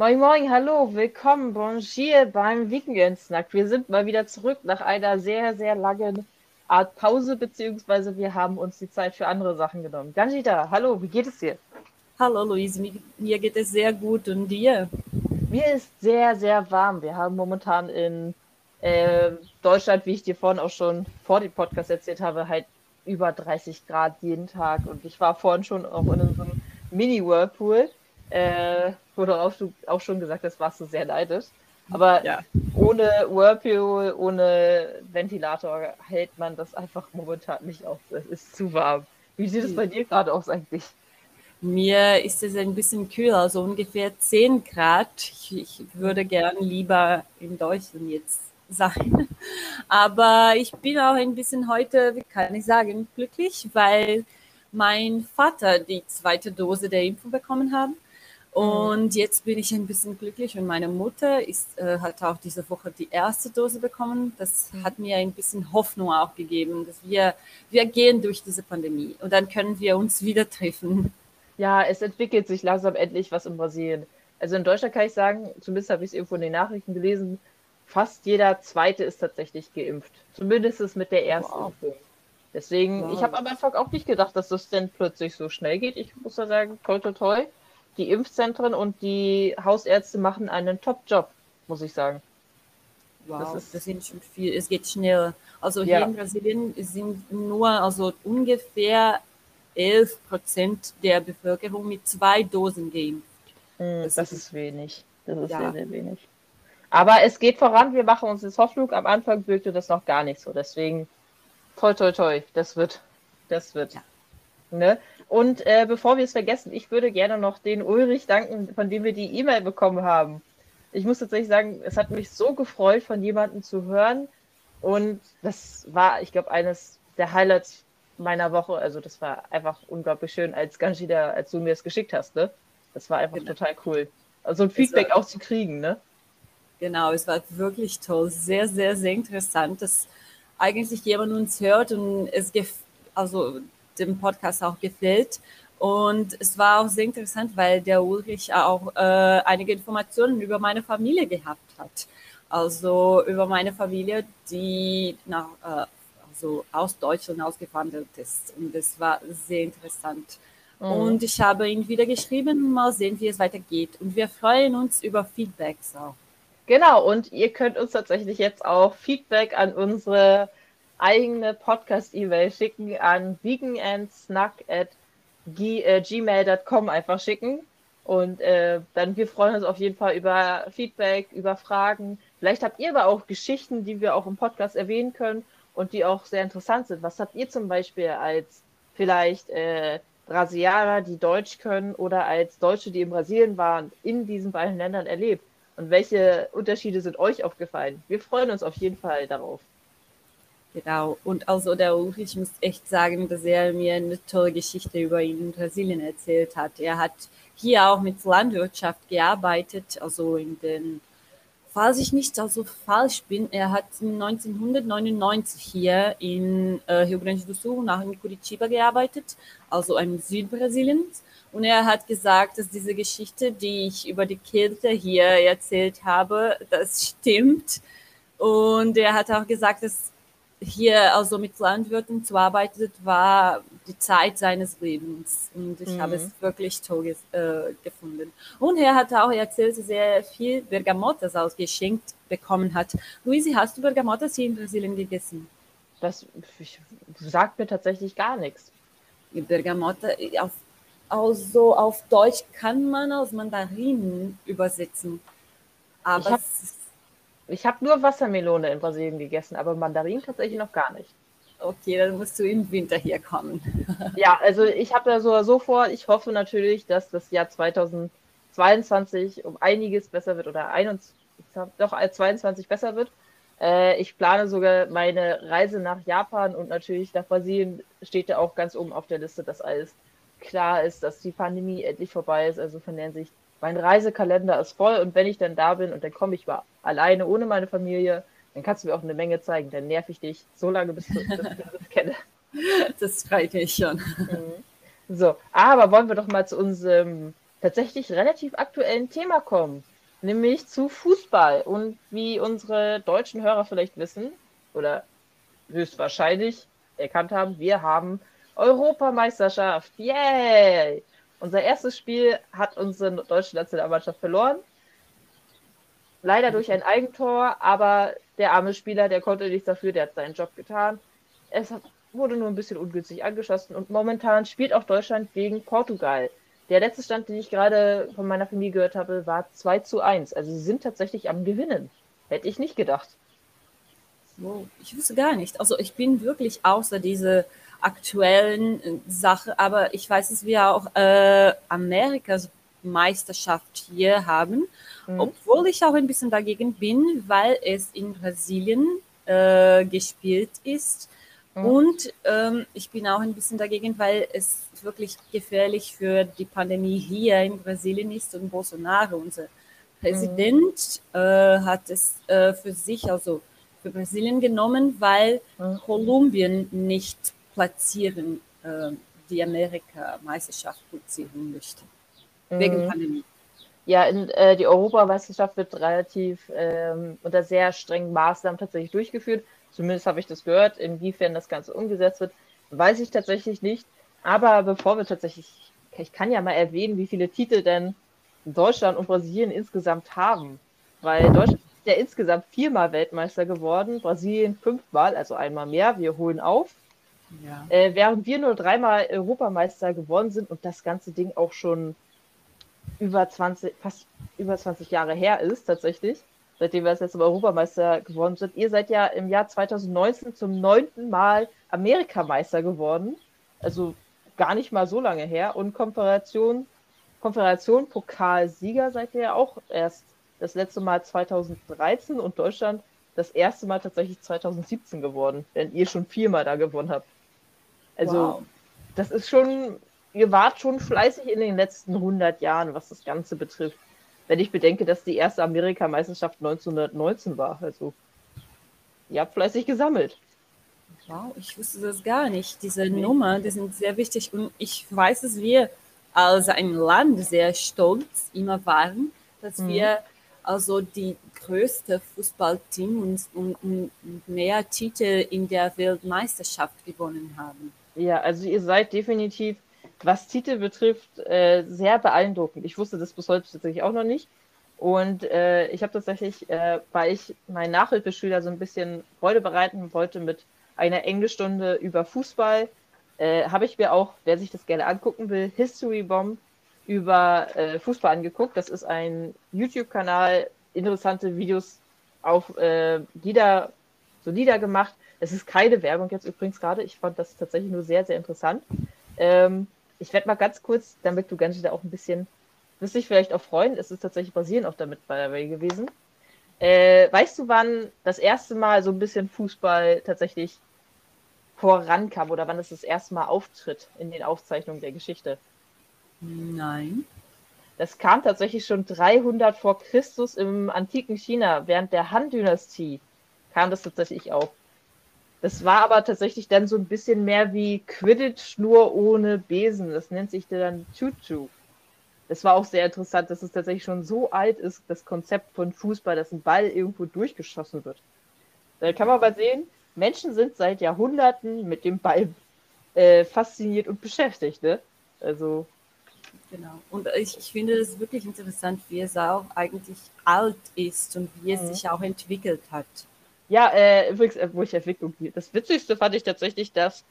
Moin Moin, hallo, willkommen, bonjour beim Weekend-Snack. Wir sind mal wieder zurück nach einer sehr, sehr langen Art Pause, beziehungsweise wir haben uns die Zeit für andere Sachen genommen. Ganjita, hallo, wie geht es dir? Hallo Luise, mir geht es sehr gut und dir? Mir ist sehr, sehr warm. Wir haben momentan in äh, Deutschland, wie ich dir vorhin auch schon vor dem Podcast erzählt habe, halt über 30 Grad jeden Tag. Und ich war vorhin schon auch in so einem Mini-Whirlpool äh, wurde auch, auch schon gesagt, das warst du sehr neidisch. Aber ja. ohne Whirlpool, ohne Ventilator hält man das einfach momentan nicht aus. Es ist zu warm. Wie sieht es bei dir gerade aus eigentlich? Mir ist es ein bisschen kühler, also ungefähr 10 Grad. Ich, ich würde gern lieber in Deutschland jetzt sein. Aber ich bin auch ein bisschen heute, wie kann ich sagen, glücklich, weil mein Vater die zweite Dose der Impfung bekommen hat. Und jetzt bin ich ein bisschen glücklich und meine Mutter ist, äh, hat auch diese Woche die erste Dose bekommen. Das mhm. hat mir ein bisschen Hoffnung auch gegeben, dass wir, wir gehen durch diese Pandemie und dann können wir uns wieder treffen. Ja, es entwickelt sich langsam endlich was in Brasilien. Also in Deutschland kann ich sagen, zumindest habe ich es irgendwo in den Nachrichten gelesen, fast jeder Zweite ist tatsächlich geimpft. Zumindest mit der ersten wow. Deswegen, wow. ich habe am Anfang auch nicht gedacht, dass das denn plötzlich so schnell geht. Ich muss da sagen, toi, toi, toi die Impfzentren und die Hausärzte machen einen Top-Job, muss ich sagen. Wow, das, ist, das sind schon viel. Es geht schnell. Also hier ja. in Brasilien sind nur also ungefähr 11 Prozent der Bevölkerung mit zwei Dosen geimpft. Hm, das, das ist, ist, wenig. Das ist ja. sehr, sehr wenig. Aber es geht voran. Wir machen uns jetzt Hoffnung. Am Anfang wirkte das noch gar nicht so. Deswegen, toi, toi, toi. Das wird. Das wird. Ja. Ne? Und äh, bevor wir es vergessen, ich würde gerne noch den Ulrich danken, von dem wir die E-Mail bekommen haben. Ich muss tatsächlich sagen, es hat mich so gefreut, von jemandem zu hören. Und das war, ich glaube, eines der Highlights meiner Woche. Also das war einfach unglaublich schön, als Ganjida, als du mir das geschickt hast, ne? Das war einfach genau. total cool. Also ein Feedback war, auch zu kriegen, ne? Genau, es war wirklich toll. Sehr, sehr, sehr interessant, dass eigentlich jemand uns hört und es gibt, also dem Podcast auch gefällt. Und es war auch sehr interessant, weil der Ulrich auch äh, einige Informationen über meine Familie gehabt hat. Also über meine Familie, die nach, äh, also aus Deutschland ausgewandert ist. Und das war sehr interessant. Mhm. Und ich habe ihn wieder geschrieben, mal sehen, wie es weitergeht. Und wir freuen uns über Feedbacks auch. Genau, und ihr könnt uns tatsächlich jetzt auch Feedback an unsere eigene Podcast-E-Mail schicken an veganandsnack at äh, gmail.com einfach schicken. Und äh, dann, wir freuen uns auf jeden Fall über Feedback, über Fragen. Vielleicht habt ihr aber auch Geschichten, die wir auch im Podcast erwähnen können und die auch sehr interessant sind. Was habt ihr zum Beispiel als vielleicht äh, Brasilianer, die Deutsch können oder als Deutsche, die in Brasilien waren, in diesen beiden Ländern erlebt? Und welche Unterschiede sind euch aufgefallen? Wir freuen uns auf jeden Fall darauf. Genau. Und also der Ulf, ich muss echt sagen, dass er mir eine tolle Geschichte über ihn in Brasilien erzählt hat. Er hat hier auch mit Landwirtschaft gearbeitet, also in den, falls ich nicht also falsch bin, er hat 1999 hier in äh, Rio Grande do Sul, nach in Curitiba gearbeitet, also im Südbrasiliens. Und er hat gesagt, dass diese Geschichte, die ich über die Kälte hier erzählt habe, das stimmt. Und er hat auch gesagt, dass hier also mit Landwirten zu arbeiten, war die Zeit seines Lebens. Und ich mhm. habe es wirklich toll äh, gefunden. Und er hat auch erzählt, dass er viel Bergamotas ausgeschenkt bekommen hat. Luisi, hast du Bergamotas hier in Brasilien gegessen? Das ich, sagt mir tatsächlich gar nichts. Bergamotta, auf, also auf Deutsch kann man aus Mandarinen übersetzen. Aber es ist ich habe nur Wassermelone in Brasilien gegessen, aber Mandarinen tatsächlich noch gar nicht. Okay, dann musst du im Winter hier kommen. ja, also ich habe da so, so vor, ich hoffe natürlich, dass das Jahr 2022 um einiges besser wird oder 21, doch als 22 besser wird. Äh, ich plane sogar meine Reise nach Japan und natürlich nach Brasilien steht da auch ganz oben auf der Liste, dass alles klar ist, dass die Pandemie endlich vorbei ist. Also von der Sicht mein Reisekalender ist voll und wenn ich dann da bin und dann komme ich mal alleine ohne meine Familie, dann kannst du mir auch eine Menge zeigen. Dann nerv ich dich so lange, bis, du, bis ich das kenne. Das freut mich schon. Mhm. So, aber wollen wir doch mal zu unserem tatsächlich relativ aktuellen Thema kommen, nämlich zu Fußball. Und wie unsere deutschen Hörer vielleicht wissen, oder höchstwahrscheinlich erkannt haben, wir haben Europameisterschaft. Yay! Unser erstes Spiel hat unsere deutsche Nationalmannschaft verloren. Leider durch ein Eigentor, aber der arme Spieler, der konnte nichts dafür, der hat seinen Job getan. Es wurde nur ein bisschen ungünstig angeschossen und momentan spielt auch Deutschland gegen Portugal. Der letzte Stand, den ich gerade von meiner Familie gehört habe, war 2 zu 1. Also sie sind tatsächlich am Gewinnen. Hätte ich nicht gedacht. Wow, ich wusste gar nicht. Also ich bin wirklich außer diese aktuellen äh, Sache, aber ich weiß, dass wir auch äh, Amerikas Meisterschaft hier haben, mhm. obwohl ich auch ein bisschen dagegen bin, weil es in Brasilien äh, gespielt ist. Mhm. Und ähm, ich bin auch ein bisschen dagegen, weil es wirklich gefährlich für die Pandemie hier in Brasilien ist und Bolsonaro, unser Präsident, mhm. äh, hat es äh, für sich, also für Brasilien genommen, weil mhm. Kolumbien nicht platzieren, äh, die Amerika-Meisterschaft platzieren möchte. Wegen mhm. Pandemie. Ja, in, äh, die Europameisterschaft wird relativ ähm, unter sehr strengen Maßnahmen tatsächlich durchgeführt. Zumindest habe ich das gehört. Inwiefern das Ganze umgesetzt wird, weiß ich tatsächlich nicht. Aber bevor wir tatsächlich, ich kann ja mal erwähnen, wie viele Titel denn Deutschland und Brasilien insgesamt haben. Weil Deutschland ist ja insgesamt viermal Weltmeister geworden, Brasilien fünfmal, also einmal mehr. Wir holen auf. Ja. Äh, während wir nur dreimal Europameister geworden sind und das ganze Ding auch schon über 20, fast über 20 Jahre her ist, tatsächlich, seitdem wir das letzte Mal Europameister geworden sind. Ihr seid ja im Jahr 2019 zum neunten Mal Amerikameister geworden. Also gar nicht mal so lange her. Und Konföderation, Konföderation Pokalsieger seid ihr ja auch erst das letzte Mal 2013 und Deutschland das erste Mal tatsächlich 2017 geworden, wenn ihr schon viermal da gewonnen habt. Also, wow. das ist schon, ihr wart schon fleißig in den letzten 100 Jahren, was das Ganze betrifft. Wenn ich bedenke, dass die erste Amerikameisterschaft 1919 war. Also, ihr habt fleißig gesammelt. Wow, ich wusste das gar nicht. Diese nee. Nummer, die sind sehr wichtig. Und ich weiß, dass wir als ein Land sehr stolz immer waren, dass mhm. wir also die größte Fußballteam und, und, und mehr Titel in der Weltmeisterschaft gewonnen haben. Ja, also ihr seid definitiv, was Titel betrifft, äh, sehr beeindruckend. Ich wusste das bis heute tatsächlich auch noch nicht. Und äh, ich habe tatsächlich, äh, weil ich meinen Nachhilfeschüler so ein bisschen Freude bereiten wollte mit einer Englischstunde über Fußball, äh, habe ich mir auch, wer sich das gerne angucken will, History Bomb über äh, Fußball angeguckt. Das ist ein YouTube-Kanal, interessante Videos auf äh, Lieder, so Lieder gemacht es ist keine Werbung jetzt übrigens gerade. Ich fand das tatsächlich nur sehr, sehr interessant. Ähm, ich werde mal ganz kurz, damit du ganz da auch ein bisschen, wirst dich vielleicht auch freuen, es ist tatsächlich Brasilien auch damit bei dabei gewesen. Äh, weißt du, wann das erste Mal so ein bisschen Fußball tatsächlich vorankam oder wann es das erste Mal auftritt in den Aufzeichnungen der Geschichte? Nein. Das kam tatsächlich schon 300 vor Christus im antiken China. Während der Han-Dynastie kam das tatsächlich auf. Das war aber tatsächlich dann so ein bisschen mehr wie Quidditch, nur ohne Besen. Das nennt sich dann Choo-Choo. Das war auch sehr interessant, dass es tatsächlich schon so alt ist, das Konzept von Fußball, dass ein Ball irgendwo durchgeschossen wird. Da kann man mal sehen, Menschen sind seit Jahrhunderten mit dem Ball äh, fasziniert und beschäftigt. Ne? Also. Genau. Und ich, ich finde es wirklich interessant, wie es auch eigentlich alt ist und wie es mhm. sich auch entwickelt hat. Ja, äh, übrigens, äh, wo ich Entwicklung. Das Witzigste fand ich tatsächlich, dass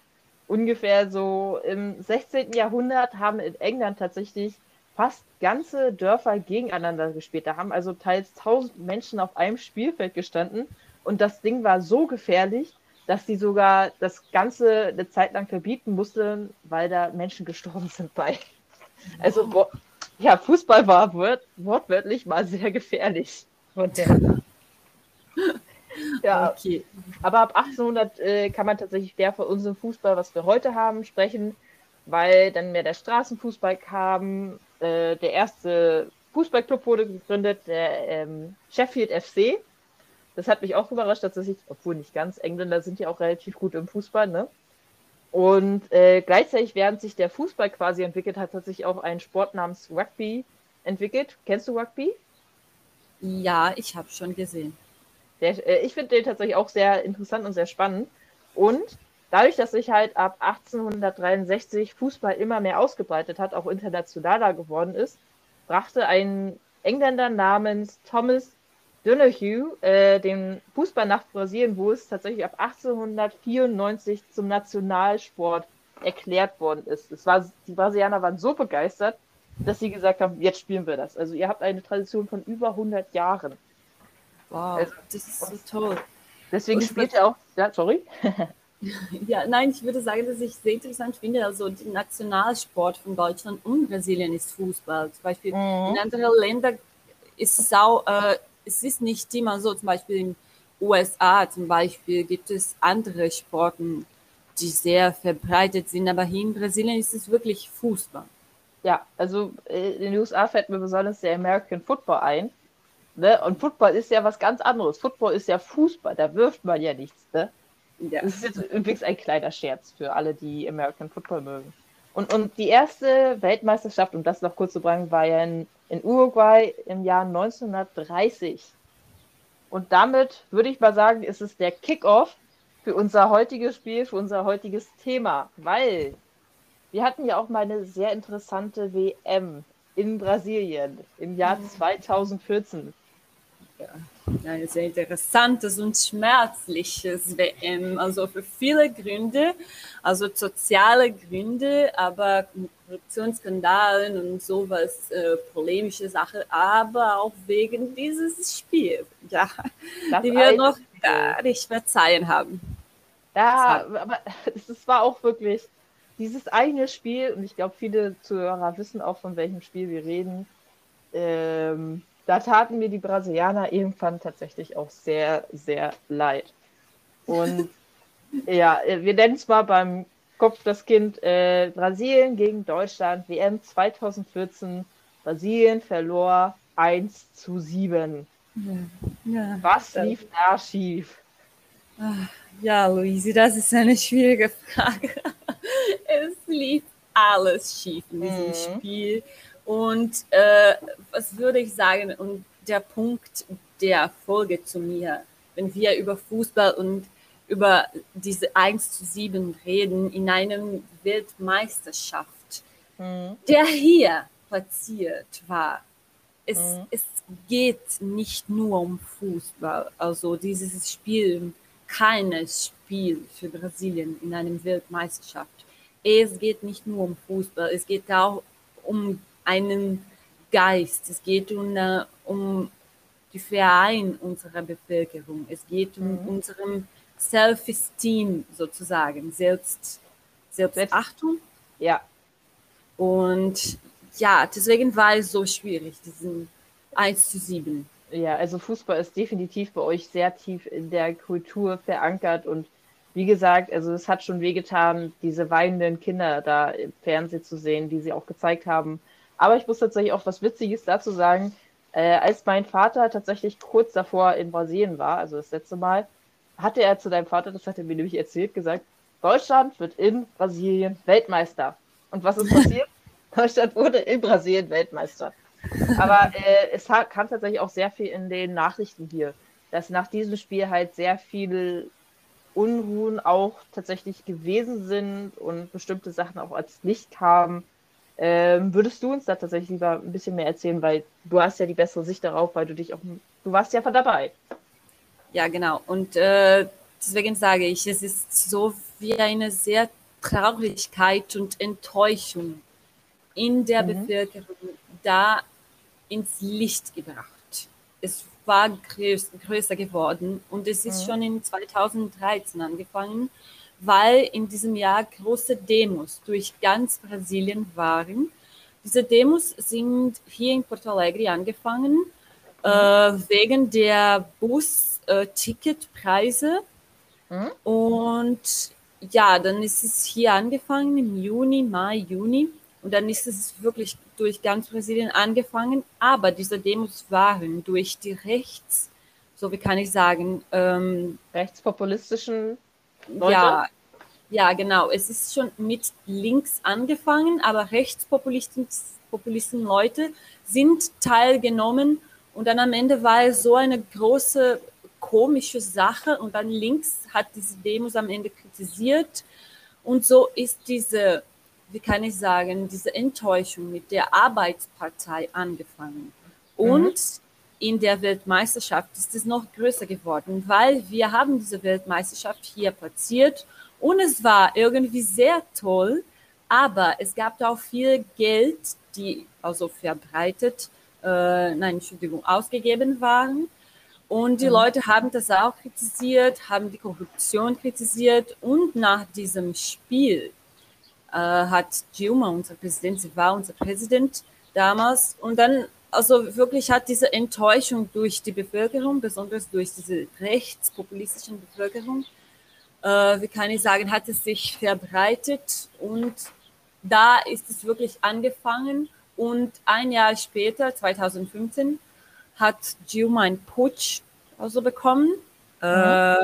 ungefähr so im 16. Jahrhundert haben in England tatsächlich fast ganze Dörfer gegeneinander gespielt. Da haben also teils tausend Menschen auf einem Spielfeld gestanden und das Ding war so gefährlich, dass sie sogar das Ganze eine Zeit lang verbieten mussten, weil da Menschen gestorben sind bei. Also, ja, Fußball war wort wortwörtlich mal sehr gefährlich. Von der ja, okay. Aber ab 1800 äh, kann man tatsächlich der von unserem Fußball, was wir heute haben, sprechen, weil dann mehr der Straßenfußball kam. Äh, der erste Fußballclub wurde gegründet, der ähm, Sheffield FC. Das hat mich auch überrascht, tatsächlich, obwohl nicht ganz. Engländer sind ja auch relativ gut im Fußball, ne? Und äh, gleichzeitig, während sich der Fußball quasi entwickelt hat, hat sich auch ein Sport namens Rugby entwickelt. Kennst du Rugby? Ja, ich habe schon gesehen. Der, äh, ich finde den tatsächlich auch sehr interessant und sehr spannend. Und dadurch, dass sich halt ab 1863 Fußball immer mehr ausgebreitet hat, auch internationaler geworden ist, brachte ein Engländer namens Thomas Donahue äh, den Fußball nach Brasilien, wo es tatsächlich ab 1894 zum Nationalsport erklärt worden ist. Es war, die Brasilianer waren so begeistert, dass sie gesagt haben, jetzt spielen wir das. Also ihr habt eine Tradition von über 100 Jahren. Wow, also, das ist so toll. Deswegen spielt er auch, ja, sorry. ja, nein, ich würde sagen, dass ich sehr interessant finde, also der Nationalsport von Deutschland und Brasilien ist Fußball. Zum Beispiel mhm. in anderen Ländern ist es auch, äh, es ist nicht immer so, zum Beispiel in den USA zum Beispiel gibt es andere Sporten, die sehr verbreitet sind, aber hier in Brasilien ist es wirklich Fußball. Ja, also äh, in den USA fällt mir besonders der American Football ein. Ne? Und Football ist ja was ganz anderes. Football ist ja Fußball, da wirft man ja nichts. Ne? Ja. Das ist jetzt übrigens ein kleiner Scherz für alle, die American Football mögen. Und, und die erste Weltmeisterschaft, um das noch kurz zu bringen, war ja in, in Uruguay im Jahr 1930. Und damit würde ich mal sagen, ist es der Kickoff für unser heutiges Spiel, für unser heutiges Thema, weil wir hatten ja auch mal eine sehr interessante WM in Brasilien im Jahr 2014. Ja, ein sehr interessantes und schmerzliches WM. Also für viele Gründe, also soziale Gründe, aber Korruptionsskandalen und sowas, äh, polemische Sache, aber auch wegen dieses Spiels, ja, das die wir noch gar nicht verzeihen haben. Ja, aber es war auch wirklich dieses eine Spiel, und ich glaube, viele Zuhörer wissen auch, von welchem Spiel wir reden. Ähm, da taten mir die Brasilianer irgendwann tatsächlich auch sehr, sehr leid. Und ja, wir nennen es mal beim Kopf das Kind äh, Brasilien gegen Deutschland, WM 2014. Brasilien verlor 1 zu 7. Ja, Was lief da schief? Ja, Luisi, das ist eine schwierige Frage. es lief alles schief in diesem mhm. Spiel. Und äh, was würde ich sagen? Und der Punkt der Folge zu mir, wenn wir über Fußball und über diese 1 zu 7 reden in einem Weltmeisterschaft, mhm. der hier platziert war. Es, mhm. es geht nicht nur um Fußball. Also dieses Spiel, keines Spiel für Brasilien in einem Weltmeisterschaft. Es geht nicht nur um Fußball, es geht auch um einen Geist. Es geht um, uh, um die Verein unserer Bevölkerung. Es geht um mhm. unserem Self-Esteem sozusagen, Selbst, Selbstachtung. Ja. Und ja, deswegen war es so schwierig, diesen 1 zu 7. Ja, also Fußball ist definitiv bei euch sehr tief in der Kultur verankert und wie gesagt, also es hat schon wehgetan, diese weinenden Kinder da im Fernsehen zu sehen, die sie auch gezeigt haben. Aber ich muss tatsächlich auch was Witziges dazu sagen. Äh, als mein Vater tatsächlich kurz davor in Brasilien war, also das letzte Mal, hatte er zu deinem Vater, das hat er mir nämlich erzählt, gesagt, Deutschland wird in Brasilien Weltmeister. Und was ist passiert? Deutschland wurde in Brasilien Weltmeister. Aber äh, es kam tatsächlich auch sehr viel in den Nachrichten hier, dass nach diesem Spiel halt sehr viele Unruhen auch tatsächlich gewesen sind und bestimmte Sachen auch als Licht kamen. Ähm, würdest du uns da tatsächlich lieber ein bisschen mehr erzählen, weil du hast ja die bessere Sicht darauf, weil du dich auch, du warst ja dabei. Ja, genau. Und äh, deswegen sage ich, es ist so wie eine sehr Traurigkeit und Enttäuschung in der mhm. Bevölkerung da ins Licht gebracht. Es war größ, größer geworden und es ist mhm. schon in 2013 angefangen weil in diesem Jahr große Demos durch ganz Brasilien waren. Diese Demos sind hier in Porto Alegre angefangen äh, wegen der Bus-Ticketpreise. Mhm. Und ja, dann ist es hier angefangen im Juni, Mai, Juni. Und dann ist es wirklich durch ganz Brasilien angefangen. Aber diese Demos waren durch die Rechts, so wie kann ich sagen, ähm, rechtspopulistischen Leute? Ja, Ja, genau. Es ist schon mit links angefangen, aber Rechtspopulisten Populisten Leute sind teilgenommen und dann am Ende war es so eine große komische Sache und dann links hat diese Demos am Ende kritisiert und so ist diese, wie kann ich sagen, diese Enttäuschung mit der Arbeitspartei angefangen. Und mhm. In der Weltmeisterschaft ist es noch größer geworden, weil wir haben diese Weltmeisterschaft hier platziert und es war irgendwie sehr toll, aber es gab auch viel Geld, die also verbreitet, äh, nein, Entschuldigung, ausgegeben waren. Und die mhm. Leute haben das auch kritisiert, haben die Korruption kritisiert. Und nach diesem Spiel äh, hat Dilma, unser Präsident, sie war unser Präsident damals. Und dann, also wirklich hat diese Enttäuschung durch die Bevölkerung, besonders durch diese rechtspopulistischen Bevölkerung, äh, wie kann ich sagen, hat es sich verbreitet. Und da ist es wirklich angefangen. Und ein Jahr später, 2015, hat Dilma einen Putsch also bekommen. Mhm. äh,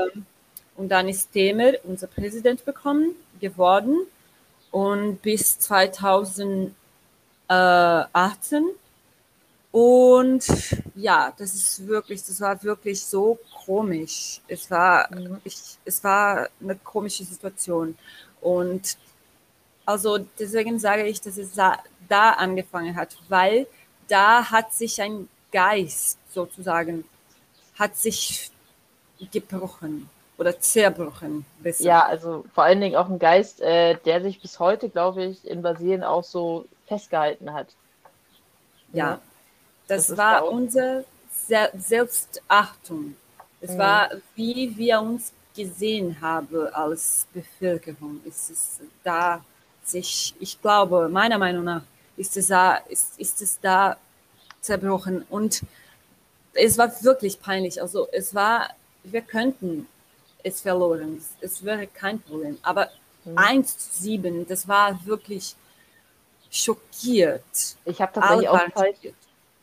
und dann ist Temer unser Präsident bekommen geworden. Und bis 2018 und ja, das ist wirklich, das war wirklich so komisch. Es war, ich, es war eine komische Situation. Und also deswegen sage ich, dass es da, da angefangen hat, weil da hat sich ein Geist sozusagen, hat sich gebrochen oder zerbrochen. Besser. Ja, also vor allen Dingen auch ein Geist, äh, der sich bis heute, glaube ich, in Brasilien auch so festgehalten hat. Ja. Das, das war unsere Selbstachtung. Es mhm. war, wie wir uns gesehen haben als Bevölkerung. Es ist da sich, ich glaube, meiner Meinung nach, ist es da, ist, ist es da zerbrochen. Und es war wirklich peinlich. Also es war, wir könnten es verloren. Es wäre kein Problem. Aber mhm. 1 zu 7, das war wirklich schockiert. Ich habe tatsächlich auch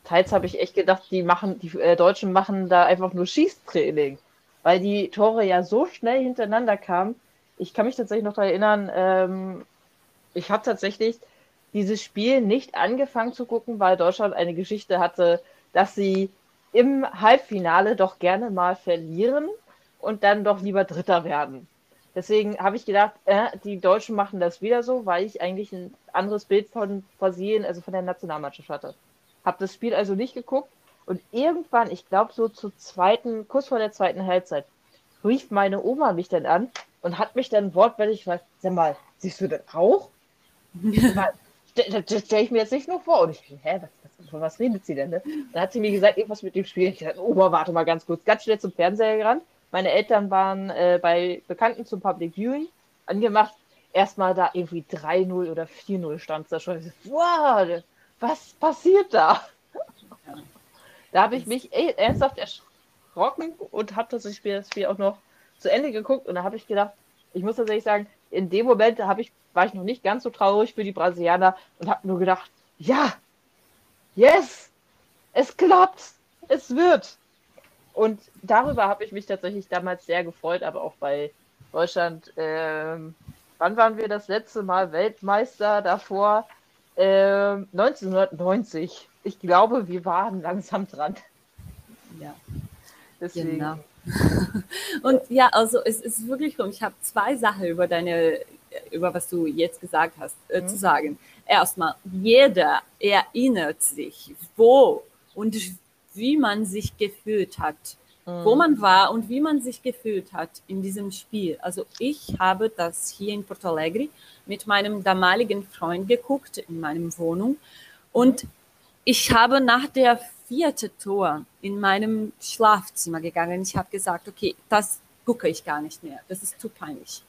teils habe ich echt gedacht, die machen, die äh, Deutschen machen da einfach nur Schießtraining, weil die Tore ja so schnell hintereinander kamen. Ich kann mich tatsächlich noch daran erinnern, ähm, ich habe tatsächlich dieses Spiel nicht angefangen zu gucken, weil Deutschland eine Geschichte hatte, dass sie im Halbfinale doch gerne mal verlieren und dann doch lieber Dritter werden. Deswegen habe ich gedacht, äh, die Deutschen machen das wieder so, weil ich eigentlich ein anderes Bild von Brasilien, also von der Nationalmannschaft hatte. Habe das Spiel also nicht geguckt und irgendwann, ich glaube so zur zweiten, kurz vor der zweiten Halbzeit, rief meine Oma mich dann an und hat mich dann wortwörtlich gefragt, sag mal, siehst du das auch? das stelle ich mir jetzt nicht nur vor. Und ich, hä, was, was, von was redet sie denn? Ne? Da hat sie mir gesagt, irgendwas mit dem Spiel. Ich dachte, Oma, warte mal ganz kurz. Ganz schnell zum Fernseher gerannt. Meine Eltern waren äh, bei Bekannten zum Public Viewing angemacht. Erstmal da irgendwie 3-0 oder 4-0 stand da schon. Wow, was passiert da? Da habe ich mich ey, ernsthaft erschrocken und habe das Spiel, das Spiel auch noch zu Ende geguckt. Und da habe ich gedacht, ich muss tatsächlich sagen, in dem Moment habe ich, war ich noch nicht ganz so traurig für die Brasilianer und habe nur gedacht, ja, yes, es klappt, es wird. Und darüber habe ich mich tatsächlich damals sehr gefreut, aber auch bei Deutschland. Ähm, wann waren wir das letzte Mal Weltmeister davor? Ähm, 1990. Ich glaube, wir waren langsam dran. Ja. Deswegen. Genau. Und ja, also es ist wirklich so, ich habe zwei Sachen über deine, über was du jetzt gesagt hast, äh, mhm. zu sagen. Erstmal, jeder erinnert sich, wo und wie man sich gefühlt hat, mhm. wo man war und wie man sich gefühlt hat in diesem Spiel. Also ich habe das hier in Porto Alegre mit meinem damaligen Freund geguckt in meinem Wohnung und ich habe nach der vierte Tor in meinem Schlafzimmer gegangen. Ich habe gesagt, okay, das gucke ich gar nicht mehr. Das ist zu peinlich.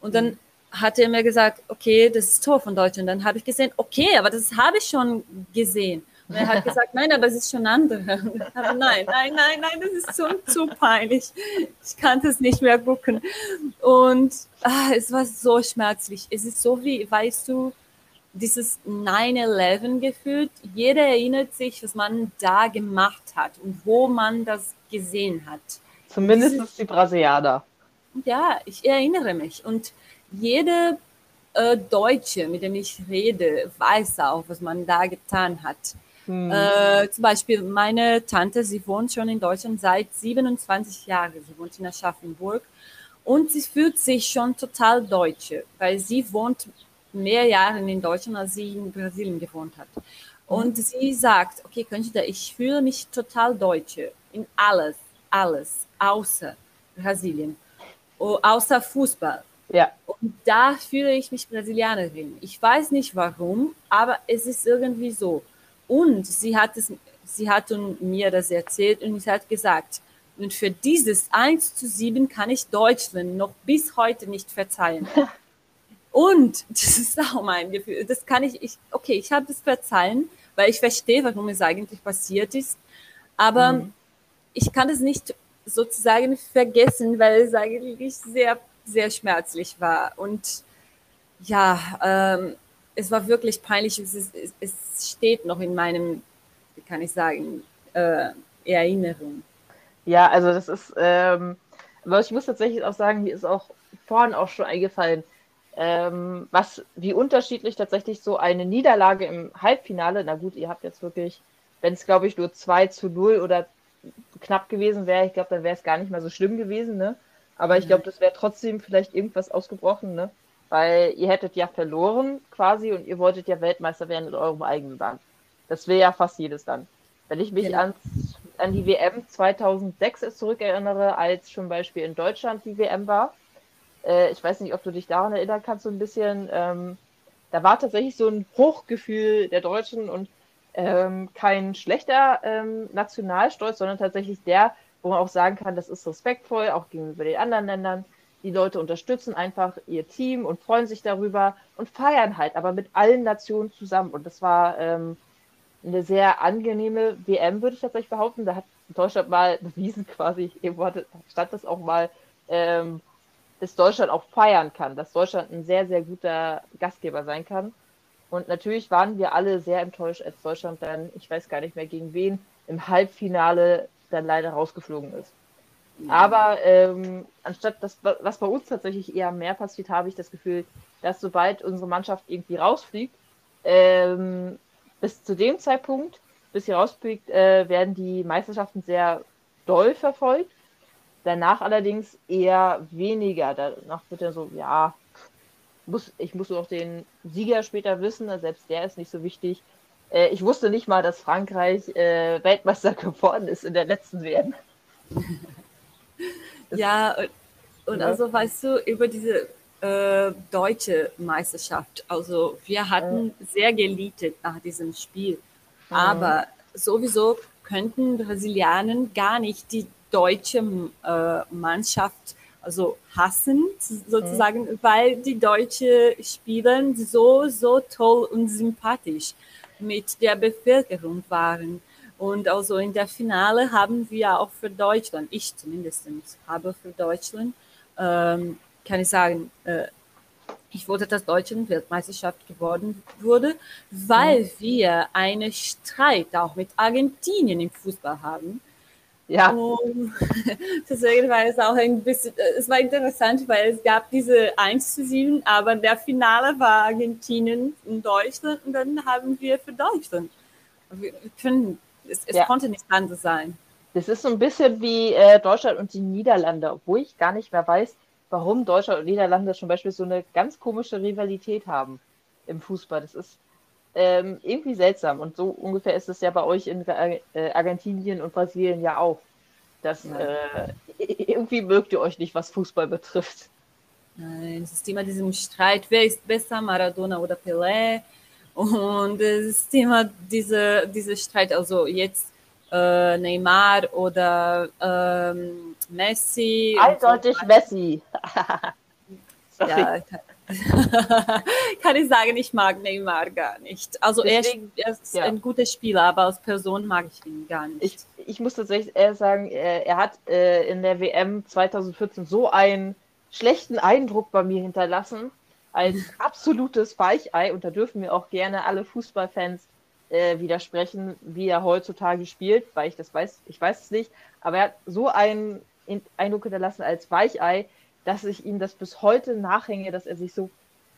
Und dann mhm. hat er mir gesagt, okay, das ist Tor von Deutschland. Dann habe ich gesehen, okay, aber das habe ich schon gesehen. Und er hat gesagt, nein, aber es ist schon andere. Aber nein, nein, nein, nein, das ist zu, zu peinlich. Ich kann das nicht mehr gucken. Und ah, es war so schmerzlich. Es ist so wie, weißt du, dieses 9-11 gefühlt. Jeder erinnert sich, was man da gemacht hat und wo man das gesehen hat. Zumindest Dieses, die Brasilianer. Ja, ich erinnere mich. Und jede äh, Deutsche, mit dem ich rede, weiß auch, was man da getan hat. Hm. Äh, zum Beispiel meine Tante, sie wohnt schon in Deutschland seit 27 Jahren. Sie wohnt in Aschaffenburg und sie fühlt sich schon total Deutsche, weil sie wohnt mehr Jahre in Deutschland, als sie in Brasilien gewohnt hat. Und sie sagt, okay, Conchita, ich fühle mich total Deutsche in alles, alles, außer Brasilien, außer Fußball. Ja. Und da fühle ich mich Brasilianerin. Ich weiß nicht warum, aber es ist irgendwie so. Und sie hat, es, sie hat mir das erzählt und sie hat gesagt, und für dieses 1 zu 7 kann ich Deutschland noch bis heute nicht verzeihen. Und das ist auch mein Gefühl. Das kann ich, ich okay, ich habe das verzeihen, weil ich verstehe, warum es eigentlich passiert ist. Aber mhm. ich kann es nicht sozusagen vergessen, weil es eigentlich sehr, sehr schmerzlich war. Und ja, ähm, es war wirklich peinlich. Es, ist, es steht noch in meinem, wie kann ich sagen, äh, Erinnerung. Ja, also das ist, ähm, aber ich muss tatsächlich auch sagen, mir ist auch vorhin auch schon eingefallen, ähm, was, wie unterschiedlich tatsächlich so eine Niederlage im Halbfinale, na gut, ihr habt jetzt wirklich, wenn es glaube ich nur 2 zu 0 oder knapp gewesen wäre, ich glaube, dann wäre es gar nicht mal so schlimm gewesen, ne? Aber ich glaube, das wäre trotzdem vielleicht irgendwas ausgebrochen, ne? Weil ihr hättet ja verloren quasi und ihr wolltet ja Weltmeister werden in eurem eigenen Land. Das wäre ja fast jedes Land. Wenn ich mich genau. ans, an die WM 2006 zurückerinnere, als zum Beispiel in Deutschland die WM war, äh, ich weiß nicht, ob du dich daran erinnern kannst, so ein bisschen. Ähm, da war tatsächlich so ein Hochgefühl der Deutschen und ähm, kein schlechter ähm, Nationalstolz, sondern tatsächlich der, wo man auch sagen kann, das ist respektvoll, auch gegenüber den anderen Ländern. Die Leute unterstützen einfach ihr Team und freuen sich darüber und feiern halt, aber mit allen Nationen zusammen. Und das war ähm, eine sehr angenehme WM, würde ich tatsächlich behaupten. Da hat Deutschland mal bewiesen, quasi, irgendwo stand das auch mal, ähm, dass Deutschland auch feiern kann, dass Deutschland ein sehr, sehr guter Gastgeber sein kann. Und natürlich waren wir alle sehr enttäuscht, als Deutschland dann, ich weiß gar nicht mehr gegen wen, im Halbfinale dann leider rausgeflogen ist. Aber ähm, anstatt das, was bei uns tatsächlich eher mehr passiert, habe ich das Gefühl, dass sobald unsere Mannschaft irgendwie rausfliegt, ähm, bis zu dem Zeitpunkt, bis sie rausfliegt, äh, werden die Meisterschaften sehr doll verfolgt. Danach allerdings eher weniger. Danach wird er so, ja, muss, ich muss noch den Sieger später wissen, selbst der ist nicht so wichtig. Äh, ich wusste nicht mal, dass Frankreich äh, Weltmeister geworden ist in der letzten WM. ja, und, ja. also weißt du, über diese äh, deutsche Meisterschaft, also wir hatten ja. sehr geliebt nach diesem Spiel, aber sowieso könnten Brasilianer gar nicht die deutsche äh, Mannschaft also hassen, sozusagen, mhm. weil die deutsche Spieler so, so toll und sympathisch mit der Bevölkerung waren. Und also in der Finale haben wir auch für Deutschland, ich zumindest habe für Deutschland, ähm, kann ich sagen, äh, ich wollte, dass Deutschland Weltmeisterschaft geworden wurde, weil mhm. wir einen Streit auch mit Argentinien im Fußball haben. Ja. Um, deswegen war es auch ein bisschen, äh, es war interessant, weil es gab diese 1 zu 7, aber der Finale war Argentinien und Deutschland und dann haben wir für Deutschland. Wir können, es, es ja. konnte nicht anders sein. Das ist so ein bisschen wie äh, Deutschland und die Niederlande, obwohl ich gar nicht mehr weiß, warum Deutschland und Niederlande zum Beispiel so eine ganz komische Rivalität haben im Fußball. Das ist ähm, irgendwie seltsam. Und so ungefähr ist es ja bei euch in äh, Argentinien und Brasilien ja auch. Dass äh, irgendwie mögt ihr euch nicht, was Fußball betrifft. Nein, es ist immer diesem Streit, wer ist besser, Maradona oder Pelé. Und es ist immer diese, diese Streit, also jetzt äh, Neymar oder ähm, Messi. Eindeutig so. Messi. ja, kann ich sagen, ich mag Neymar gar nicht. Also Deswegen, er, ist ja. ein guter Spieler, aber als Person mag ich ihn gar nicht. Ich, ich muss tatsächlich eher sagen, er, er hat äh, in der WM 2014 so einen schlechten Eindruck bei mir hinterlassen, als absolutes Weichei. Und da dürfen wir auch gerne alle Fußballfans äh, widersprechen, wie er heutzutage spielt, weil ich das weiß, ich weiß es nicht. Aber er hat so einen Eindruck hinterlassen als Weichei, dass ich ihm das bis heute nachhänge, dass er sich so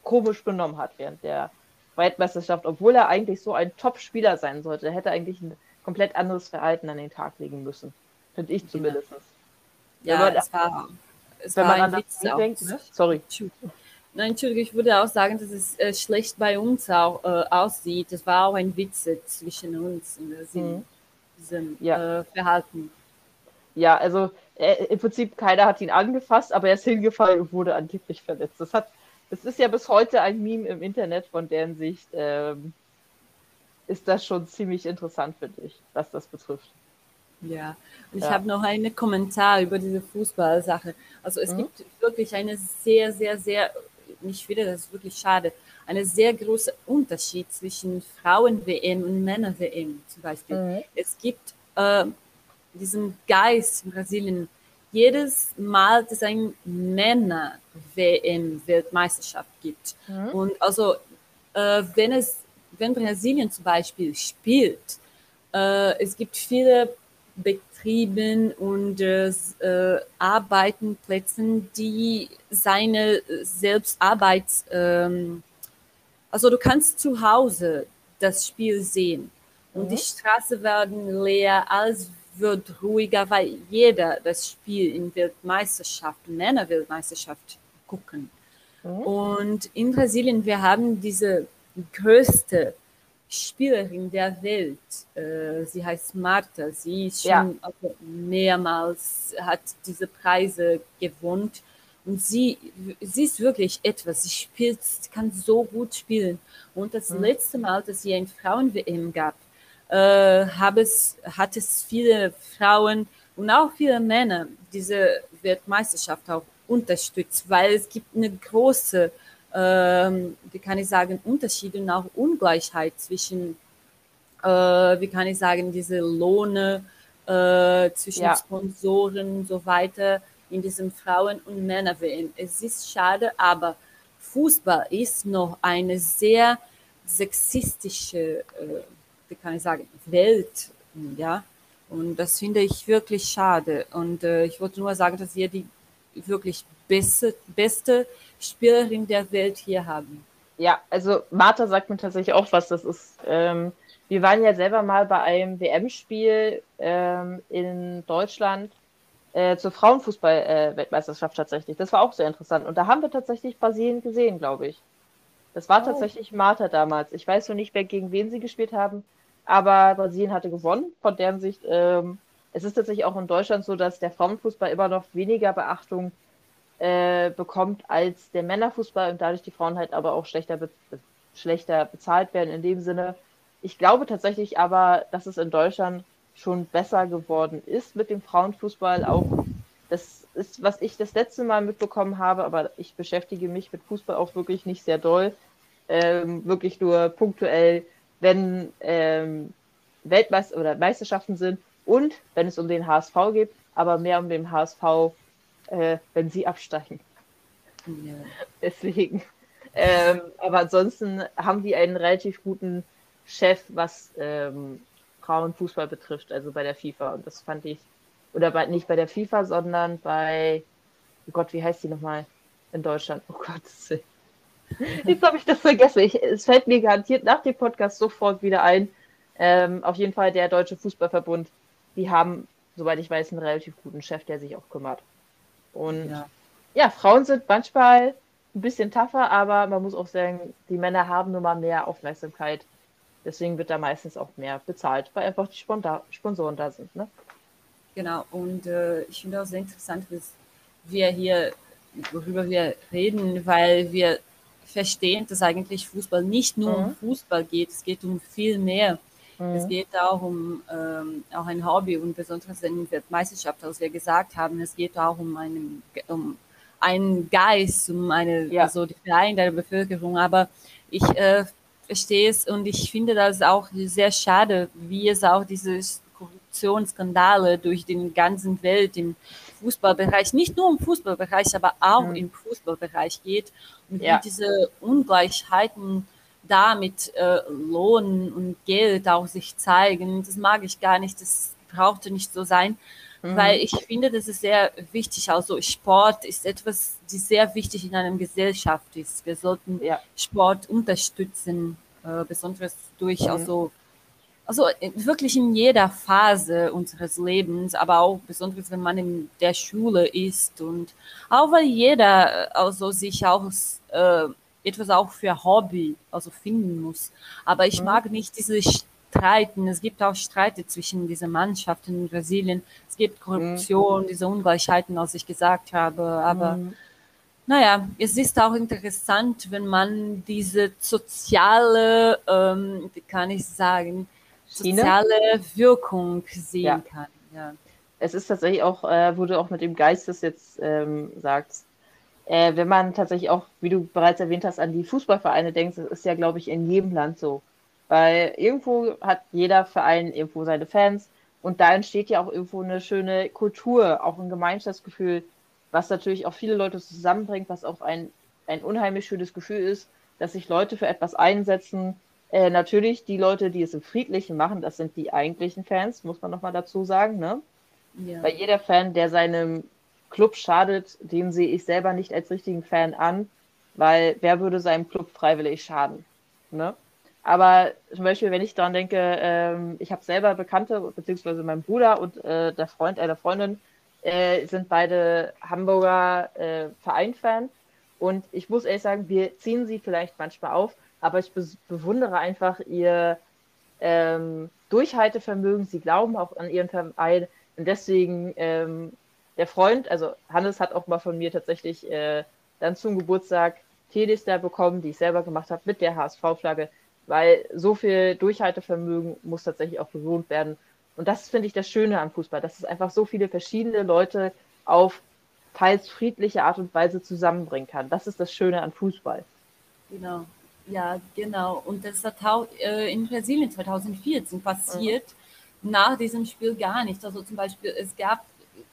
komisch benommen hat während der Weltmeisterschaft, obwohl er eigentlich so ein Top-Spieler sein sollte. Er hätte eigentlich ein komplett anderes Verhalten an den Tag legen müssen. Finde ich zumindest. Ja, ja es war, es wenn war man ein Witz denkt, ne? Sorry. Nein, Entschuldigung, ich würde auch sagen, dass es äh, schlecht bei uns auch äh, aussieht. Es war auch ein Witz zwischen uns in diesem, mhm. diesem ja. äh, Verhalten. Ja, also äh, im Prinzip keiner hat ihn angefasst, aber er ist hingefallen und wurde angeblich verletzt. Das hat, das ist ja bis heute ein Meme im Internet, von deren Sicht ähm, ist das schon ziemlich interessant, finde ich, was das betrifft. Ja, und ich ja. habe noch einen Kommentar über diese Fußballsache. Also es mhm. gibt wirklich eine sehr, sehr, sehr, ich finde das wirklich schade, eine sehr große Unterschied zwischen Frauen-WM und Männer-WM zum Beispiel. Mhm. Es gibt äh, diesen Geist in Brasilien, jedes Mal, dass ein Männer-WM-Weltmeisterschaft gibt. Mhm. Und also, äh, wenn es, wenn Brasilien zum Beispiel spielt, äh, es gibt viele Betriebe und äh, Arbeitenplätze, die seine Selbstarbeits, ähm, also du kannst zu Hause das Spiel sehen und mhm. die Straßen werden leer, alles wird ruhiger, weil jeder das Spiel in Weltmeisterschaft, Männerweltmeisterschaft gucken. Mhm. Und in Brasilien, wir haben diese größte Spielerin der Welt. Äh, sie heißt Marta. Sie ist schon also mehrmals hat diese Preise gewonnen. Und sie, sie ist wirklich etwas. Sie spielt, kann so gut spielen. Und das mhm. letzte Mal, dass sie ein Frauen-WM gab, äh, habe es, hat es viele Frauen und auch viele Männer diese Weltmeisterschaft auch unterstützt, weil es gibt eine große, ähm, wie kann ich sagen, Unterschiede und auch Ungleichheit zwischen, äh, wie kann ich sagen, diese Lohne äh, zwischen ja. Sponsoren und so weiter in diesem Frauen- und Männer-WM. Es ist schade, aber Fußball ist noch eine sehr sexistische äh, wie kann ich sagen, Welt, ja. Und das finde ich wirklich schade. Und äh, ich wollte nur sagen, dass wir die wirklich beste, beste Spielerin der Welt hier haben. Ja, also Martha sagt mir tatsächlich auch was. Das ist, ähm, wir waren ja selber mal bei einem WM-Spiel ähm, in Deutschland äh, zur Frauenfußball-Weltmeisterschaft äh, tatsächlich. Das war auch sehr interessant. Und da haben wir tatsächlich Brasilien gesehen, glaube ich. Das war oh. tatsächlich Martha damals. Ich weiß noch nicht mehr, gegen wen sie gespielt haben, aber Brasilien hatte gewonnen. Von deren Sicht, ähm, es ist tatsächlich auch in Deutschland so, dass der Frauenfußball immer noch weniger Beachtung äh, bekommt als der Männerfußball und dadurch die Frauen halt aber auch schlechter, be schlechter bezahlt werden in dem Sinne. Ich glaube tatsächlich aber, dass es in Deutschland schon besser geworden ist mit dem Frauenfußball. Auch das ist, was ich das letzte Mal mitbekommen habe, aber ich beschäftige mich mit Fußball auch wirklich nicht sehr doll ähm, wirklich nur punktuell, wenn ähm, Weltmeister oder Meisterschaften sind und wenn es um den HSV geht, aber mehr um den HSV, äh, wenn sie absteigen. Ja. Deswegen. Ähm, aber ansonsten haben die einen relativ guten Chef, was ähm, Frauenfußball betrifft, also bei der FIFA. Und das fand ich, oder bei, nicht bei der FIFA, sondern bei, oh Gott, wie heißt die nochmal in Deutschland? Oh Gott, Jetzt habe ich das vergessen. Ich, es fällt mir garantiert nach dem Podcast sofort wieder ein. Ähm, auf jeden Fall der Deutsche Fußballverbund. Die haben, soweit ich weiß, einen relativ guten Chef, der sich auch kümmert. Und ja, ja Frauen sind manchmal ein bisschen tougher, aber man muss auch sagen, die Männer haben nun mal mehr Aufmerksamkeit. Deswegen wird da meistens auch mehr bezahlt, weil einfach die Sponsoren da sind. Ne? Genau, und äh, ich finde auch sehr interessant, dass wir hier, worüber wir reden, weil wir verstehen, dass eigentlich Fußball nicht nur mhm. um Fußball geht, es geht um viel mehr. Mhm. Es geht auch um ähm, auch ein Hobby und besonders in der Weltmeisterschaft, als wir gesagt haben, es geht auch um einen, um einen Geist, um eine, ja. also die Verein der Bevölkerung. Aber ich äh, verstehe es und ich finde das auch sehr schade, wie es auch diese Korruptionsskandale durch den ganzen Welt im Fußballbereich, nicht nur im Fußballbereich, aber auch mhm. im Fußballbereich geht und ja. wie diese Ungleichheiten da mit äh, Lohn und Geld auch sich zeigen. Das mag ich gar nicht, das brauchte nicht so sein. mhm. weil ich finde, das ist sehr wichtig. Also Sport ist etwas, die sehr wichtig in einer Gesellschaft ist. Wir sollten ja. Sport unterstützen, äh, besonders durch mhm. also also wirklich in jeder Phase unseres Lebens, aber auch besonders wenn man in der Schule ist und auch weil jeder also sich auch äh, etwas auch für Hobby also finden muss. Aber ich mhm. mag nicht diese Streiten. Es gibt auch Streite zwischen diesen Mannschaften in Brasilien. Es gibt Korruption, mhm. diese Ungleichheiten, als ich gesagt habe. Aber mhm. naja, es ist auch interessant, wenn man diese soziale, ähm, wie kann ich sagen, soziale Wirkung sehen ja. kann. Ja. Es ist tatsächlich auch, äh, wo du auch mit dem Geistes jetzt ähm, sagst, äh, wenn man tatsächlich auch, wie du bereits erwähnt hast, an die Fußballvereine denkst, das ist ja, glaube ich, in jedem Land so. Weil irgendwo hat jeder Verein irgendwo seine Fans und da entsteht ja auch irgendwo eine schöne Kultur, auch ein Gemeinschaftsgefühl, was natürlich auch viele Leute zusammenbringt, was auch ein, ein unheimlich schönes Gefühl ist, dass sich Leute für etwas einsetzen. Äh, natürlich die Leute, die es im Friedlichen machen, das sind die eigentlichen Fans, muss man nochmal dazu sagen. Ne? Ja. Weil jeder Fan, der seinem Club schadet, den sehe ich selber nicht als richtigen Fan an, weil wer würde seinem Club freiwillig schaden? Ne? Aber zum Beispiel, wenn ich daran denke, ähm, ich habe selber Bekannte, beziehungsweise mein Bruder und äh, der Freund einer Freundin, äh, sind beide Hamburger äh, Verein-Fan. Und ich muss ehrlich sagen, wir ziehen sie vielleicht manchmal auf, aber ich be bewundere einfach ihr ähm, Durchhaltevermögen. Sie glauben auch an ihren Verein. Und deswegen, ähm, der Freund, also Hannes hat auch mal von mir tatsächlich äh, dann zum Geburtstag Telis da bekommen, die ich selber gemacht habe, mit der HSV-Flagge weil so viel Durchhaltevermögen muss tatsächlich auch belohnt werden. Und das finde ich das Schöne am Fußball, dass es einfach so viele verschiedene Leute auf teils friedliche Art und Weise zusammenbringen kann. Das ist das Schöne an Fußball. Genau, ja, genau. Und das hat auch äh, in Brasilien 2014 passiert, mhm. nach diesem Spiel gar nicht. Also zum Beispiel, es gab,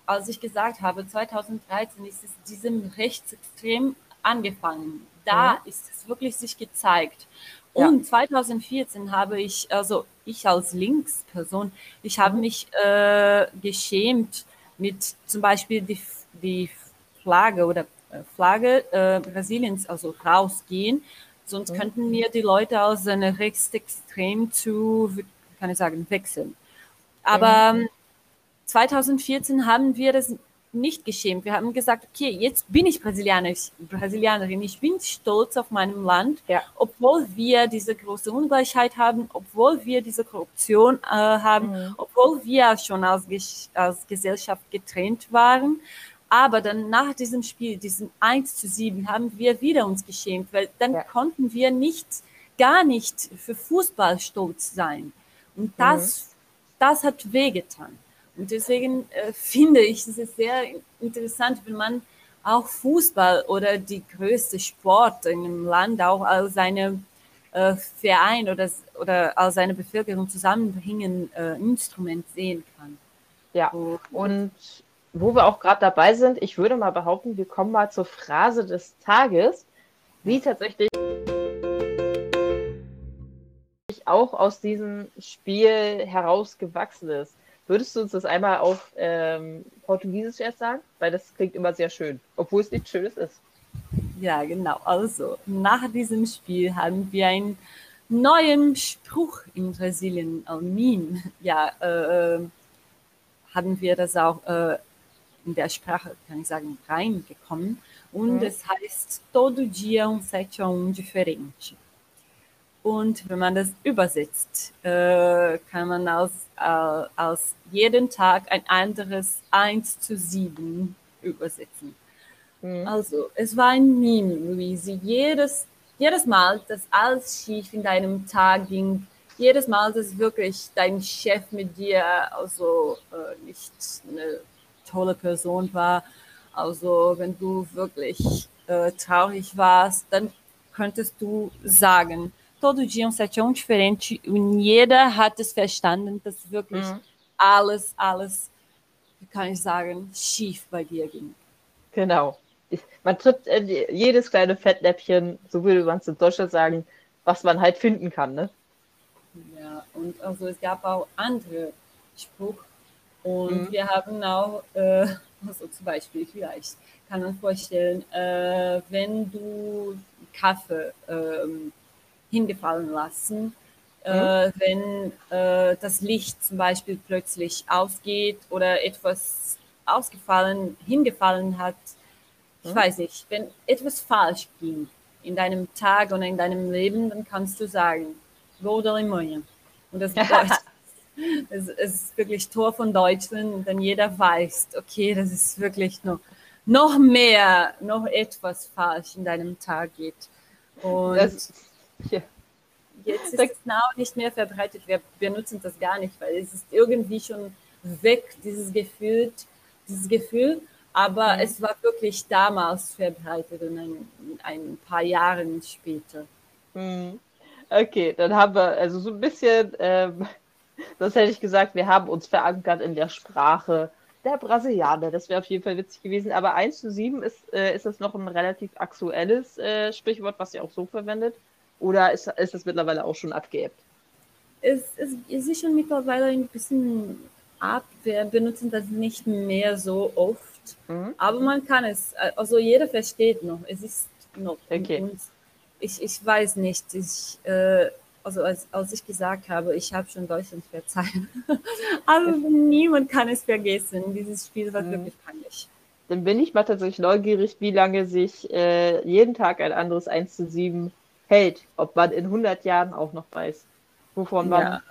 als ich gesagt habe, 2013 ist es diesem Rechtsextrem angefangen. Da mhm. ist es wirklich sich gezeigt. Und 2014 habe ich, also ich als Linksperson, ich habe mhm. mich äh, geschämt mit zum Beispiel die, die Flagge oder äh, Flagge äh, Brasiliens also rausgehen, sonst mhm. könnten mir die Leute aus einer Rechtsextrem zu, kann ich sagen, wechseln. Aber mhm. 2014 haben wir das nicht geschämt. Wir haben gesagt, okay, jetzt bin ich Brasilianisch, Brasilianerin. Ich bin stolz auf meinem Land, ja. obwohl wir diese große Ungleichheit haben, obwohl wir diese Korruption äh, haben, mhm. obwohl wir schon als, als Gesellschaft getrennt waren. Aber dann nach diesem Spiel, diesem 1 zu 7, haben wir wieder uns geschämt, weil dann ja. konnten wir nicht, gar nicht für Fußball stolz sein. Und das, mhm. das hat wehgetan. Und deswegen äh, finde ich es ist sehr interessant, wenn man auch Fußball oder die größte Sport in einem Land auch als eine äh, Verein oder, oder als eine Bevölkerung zusammenbringen äh, Instrument sehen kann. Ja, so. und wo wir auch gerade dabei sind, ich würde mal behaupten, wir kommen mal zur Phrase des Tages, wie tatsächlich auch aus diesem Spiel herausgewachsen ist. Würdest du uns das einmal auf ähm, Portugiesisch erst sagen? Weil das klingt immer sehr schön, obwohl es nichts Schönes ist. Ja, genau. Also, nach diesem Spiel haben wir einen neuen Spruch in Brasilien, Almin. Ja, äh, haben wir das auch äh, in der Sprache, kann ich sagen, reingekommen. Und mhm. es heißt todo dia um 7 a 1 diferente. Und wenn man das übersetzt, äh, kann man aus, äh, aus jeden Tag ein anderes 1 zu 7 übersetzen. Mhm. Also, es war ein Meme, Luise. Jedes, jedes Mal, dass alles schief in deinem Tag ging, jedes Mal, dass wirklich dein Chef mit dir also äh, nicht eine tolle Person war, also wenn du wirklich äh, traurig warst, dann könntest du sagen, todo dia um 7 a 1 diferente. Und jeder hat es verstanden, dass wirklich mhm. alles, alles, wie kann ich sagen, schief bei dir ging. Genau. Ich, man tritt jedes kleine Fettnäpfchen, so würde man es in Deutschland sagen, was man halt finden kann, ne? Ja, und also es gab auch andere Spruch, Und mhm. wir haben auch, äh, also zum Beispiel vielleicht, kann man vorstellen, äh, wenn du Kaffee äh, hingefallen lassen, äh, mhm. wenn äh, das Licht zum Beispiel plötzlich ausgeht oder etwas ausgefallen, hingefallen hat, ich mhm. weiß nicht, wenn etwas falsch ging in deinem Tag oder in deinem Leben, dann kannst du sagen, Goda Und das bedeutet, es, es ist wirklich Tor von Deutschland, denn jeder weiß, okay, das ist wirklich noch, noch mehr, noch etwas falsch in deinem Tag geht. Und das, ja. jetzt ist es auch nicht mehr verbreitet. Wir, wir nutzen das gar nicht, weil es ist irgendwie schon weg, dieses Gefühl, dieses Gefühl. Aber mhm. es war wirklich damals verbreitet und ein, ein paar Jahre später. Mhm. Okay, dann haben wir also so ein bisschen, ähm, das hätte ich gesagt, wir haben uns verankert in der Sprache der Brasilianer. Das wäre auf jeden Fall witzig gewesen. Aber 1 zu 7 ist, äh, ist das noch ein relativ aktuelles äh, Sprichwort, was ihr auch so verwendet? Oder ist, ist das mittlerweile auch schon abgeebbt? Es, es, es ist schon mittlerweile ein bisschen ab. Wir benutzen das nicht mehr so oft. Mhm. Aber man kann es, also jeder versteht noch. Es ist noch. Okay. ich, ich weiß nicht. Ich, äh, also als, als ich gesagt habe, ich habe schon Deutschland verzeihen. Aber niemand kann es vergessen. Dieses Spiel war mhm. wirklich peinlich. Dann bin ich mal tatsächlich neugierig, wie lange sich äh, jeden Tag ein anderes 1 zu 7 hält. Ob man in 100 Jahren auch noch weiß, wovon man ja.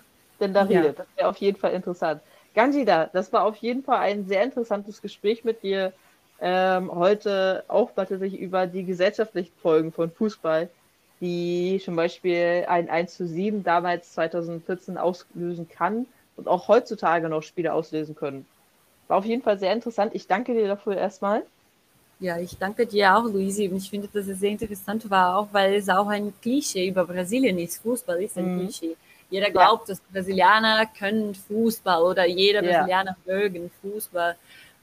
denn da redet. Ja. Das wäre auf jeden Fall interessant. Ganjida, das war auf jeden Fall ein sehr interessantes Gespräch mit dir. Ähm, heute auch tatsächlich über die gesellschaftlichen Folgen von Fußball die zum Beispiel ein 1 zu 7 damals 2014 auslösen kann und auch heutzutage noch Spiele auslösen können. War auf jeden Fall sehr interessant. Ich danke dir dafür erstmal. Ja, ich danke dir auch, Luisi. Und ich finde, dass es sehr interessant war, auch weil es auch ein Klischee über Brasilien ist. Fußball ist ein mhm. Klischee. Jeder glaubt, ja. dass Brasilianer können Fußball oder jeder ja. Brasilianer mögen Fußball.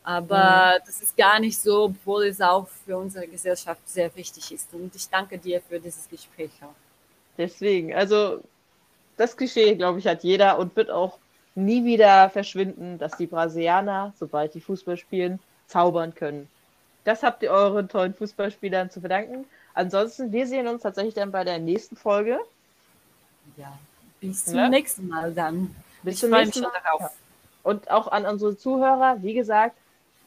Aber mhm. das ist gar nicht so, obwohl es auch für unsere Gesellschaft sehr wichtig ist. Und ich danke dir für dieses Gespräch auch. Deswegen, also das Klischee, glaube ich, hat jeder und wird auch nie wieder verschwinden, dass die Brasilianer, sobald die Fußball spielen, zaubern können. Das habt ihr euren tollen Fußballspielern zu verdanken. Ansonsten, wir sehen uns tatsächlich dann bei der nächsten Folge. Ja, bis zum ja? nächsten Mal dann. Bis ich zum nächsten Mal. Darauf. Und auch an unsere Zuhörer, wie gesagt,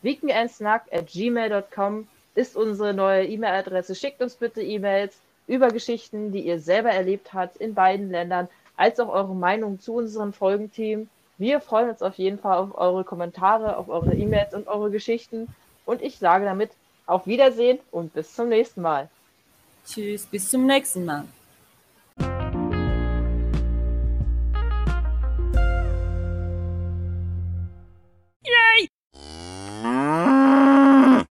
weekendandsnack.gmail.com ist unsere neue E-Mail-Adresse. Schickt uns bitte E-Mails über Geschichten, die ihr selber erlebt habt in beiden Ländern, als auch eure Meinung zu unserem Folgenteam. Wir freuen uns auf jeden Fall auf eure Kommentare, auf eure E-Mails und eure Geschichten. Und ich sage damit auf Wiedersehen und bis zum nächsten Mal. Tschüss, bis zum nächsten Mal.